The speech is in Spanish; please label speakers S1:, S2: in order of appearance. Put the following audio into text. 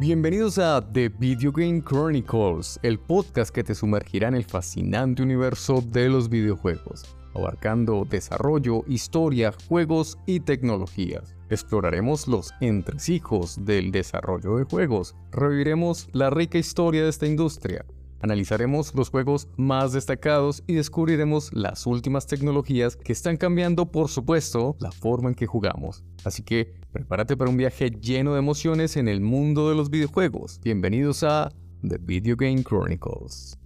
S1: Bienvenidos a The Video Game Chronicles, el podcast que te sumergirá en el fascinante universo de los videojuegos, abarcando desarrollo, historia, juegos y tecnologías. Exploraremos los entresijos del desarrollo de juegos, reviviremos la rica historia de esta industria, Analizaremos los juegos más destacados y descubriremos las últimas tecnologías que están cambiando, por supuesto, la forma en que jugamos. Así que prepárate para un viaje lleno de emociones en el mundo de los videojuegos. Bienvenidos a The Video Game Chronicles.